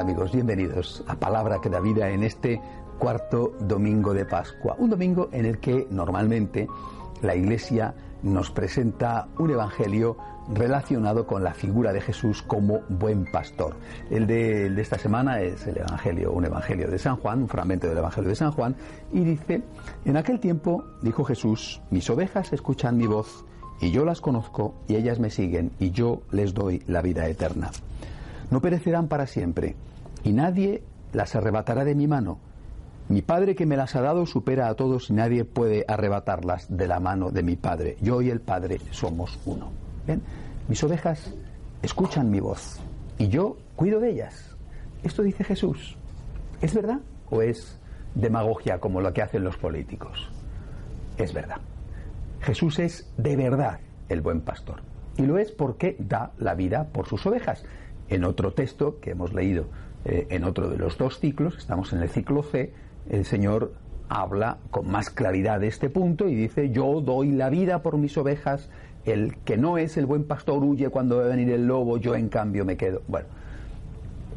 Amigos, bienvenidos a Palabra que da vida en este cuarto domingo de Pascua. Un domingo en el que normalmente la Iglesia nos presenta un evangelio relacionado con la figura de Jesús como buen pastor. El de, el de, esta semana es el evangelio, un evangelio de San Juan, un fragmento del evangelio de San Juan, y dice: En aquel tiempo dijo Jesús: Mis ovejas escuchan mi voz, y yo las conozco, y ellas me siguen, y yo les doy la vida eterna. No perecerán para siempre, y nadie las arrebatará de mi mano. Mi Padre que me las ha dado supera a todos y nadie puede arrebatarlas de la mano de mi Padre. Yo y el Padre somos uno. Mis ovejas escuchan mi voz y yo cuido de ellas. Esto dice Jesús. ¿Es verdad o es demagogia como lo que hacen los políticos? Es verdad. Jesús es de verdad el buen pastor. Y lo es porque da la vida por sus ovejas. En otro texto que hemos leído eh, en otro de los dos ciclos, estamos en el ciclo C, el Señor habla con más claridad de este punto y dice, yo doy la vida por mis ovejas, el que no es el buen pastor huye cuando va a venir el lobo, yo en cambio me quedo. Bueno,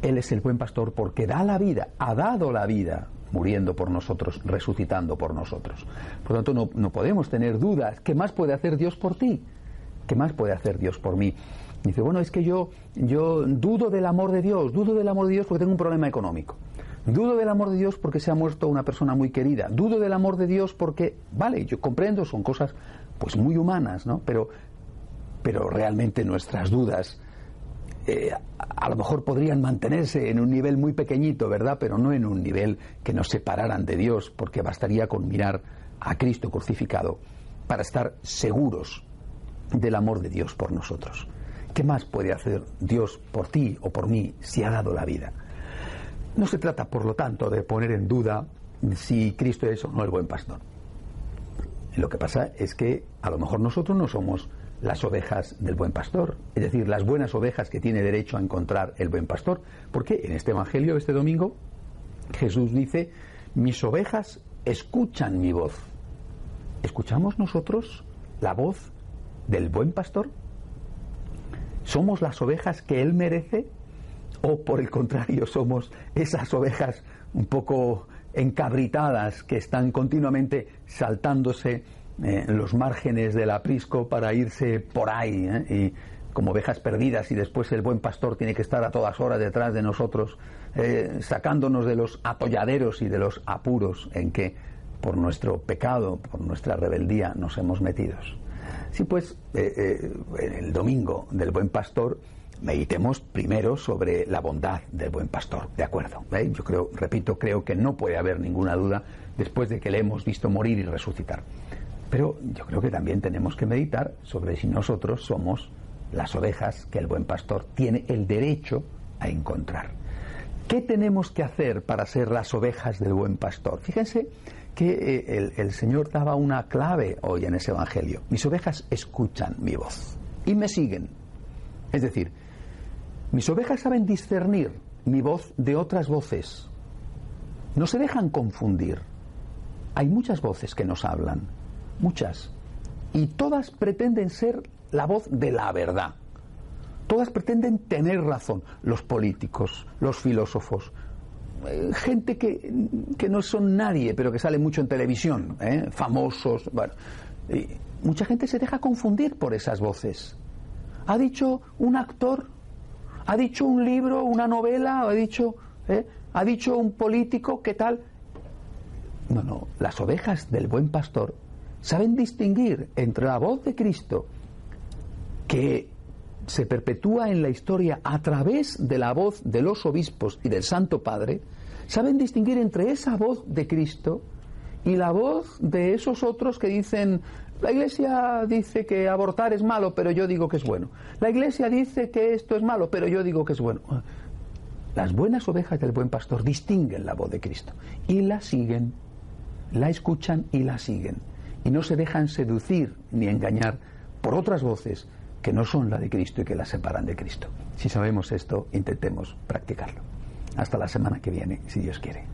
Él es el buen pastor porque da la vida, ha dado la vida, muriendo por nosotros, resucitando por nosotros. Por lo tanto, no, no podemos tener dudas. ¿Qué más puede hacer Dios por ti? ¿Qué más puede hacer Dios por mí? Dice, bueno, es que yo, yo dudo del amor de Dios, dudo del amor de Dios porque tengo un problema económico. Dudo del amor de Dios porque se ha muerto una persona muy querida. Dudo del amor de Dios porque, vale, yo comprendo, son cosas pues muy humanas, ¿no? Pero, pero realmente nuestras dudas eh, a lo mejor podrían mantenerse en un nivel muy pequeñito, ¿verdad? Pero no en un nivel que nos separaran de Dios, porque bastaría con mirar a Cristo crucificado para estar seguros del amor de Dios por nosotros. ¿Qué más puede hacer Dios por ti o por mí si ha dado la vida? No se trata, por lo tanto, de poner en duda si Cristo es o no el buen pastor. Lo que pasa es que a lo mejor nosotros no somos las ovejas del buen pastor, es decir, las buenas ovejas que tiene derecho a encontrar el buen pastor, porque en este Evangelio, este domingo, Jesús dice, mis ovejas escuchan mi voz. ¿Escuchamos nosotros la voz del buen pastor? ¿Somos las ovejas que Él merece? ¿O por el contrario somos esas ovejas un poco encabritadas que están continuamente saltándose eh, en los márgenes del aprisco para irse por ahí eh? y como ovejas perdidas y después el buen pastor tiene que estar a todas horas detrás de nosotros eh, sacándonos de los atolladeros y de los apuros en que por nuestro pecado, por nuestra rebeldía nos hemos metidos. Sí, pues eh, eh, el domingo del buen pastor meditemos primero sobre la bondad del buen pastor, ¿de acuerdo? ¿Eh? Yo creo, repito, creo que no puede haber ninguna duda después de que le hemos visto morir y resucitar. Pero yo creo que también tenemos que meditar sobre si nosotros somos las ovejas que el buen pastor tiene el derecho a encontrar. ¿Qué tenemos que hacer para ser las ovejas del buen pastor? Fíjense que eh, el, el, Señor daba una clave hoy en ese Evangelio. Mis ovejas escuchan mi voz y me siguen. Es decir, mis ovejas saben discernir mi voz de otras voces. No se dejan confundir. Hay muchas voces que nos hablan, muchas. Y todas pretenden ser la voz de la verdad. Todas pretenden tener razón. Los políticos, los filósofos, gente que, que, no son nadie, pero que sale mucho en televisión, ¿eh? famosos. Bueno, mucha gente se deja confundir por esas voces. Ha dicho un actor, ha dicho un libro, una novela, ha dicho, ¿eh? ha dicho un político, ¿qué tal? No, no, las ovejas del buen pastor saben distinguir entre la voz de Cristo que se perpetúa en la historia a través de la voz de los obispos y del Santo Padre, saben distinguir entre esa voz de Cristo y la voz de esos otros que dicen, la Iglesia dice que abortar es malo, pero yo digo que es bueno. La Iglesia dice que esto es malo, pero yo digo que es bueno. Las buenas ovejas del buen pastor distinguen la voz de Cristo y la siguen, la escuchan y la siguen. Y no se dejan seducir ni engañar por otras voces que no son la de Cristo y que la separan de Cristo. Si sabemos esto, intentemos practicarlo. Hasta la semana que viene, si Dios quiere.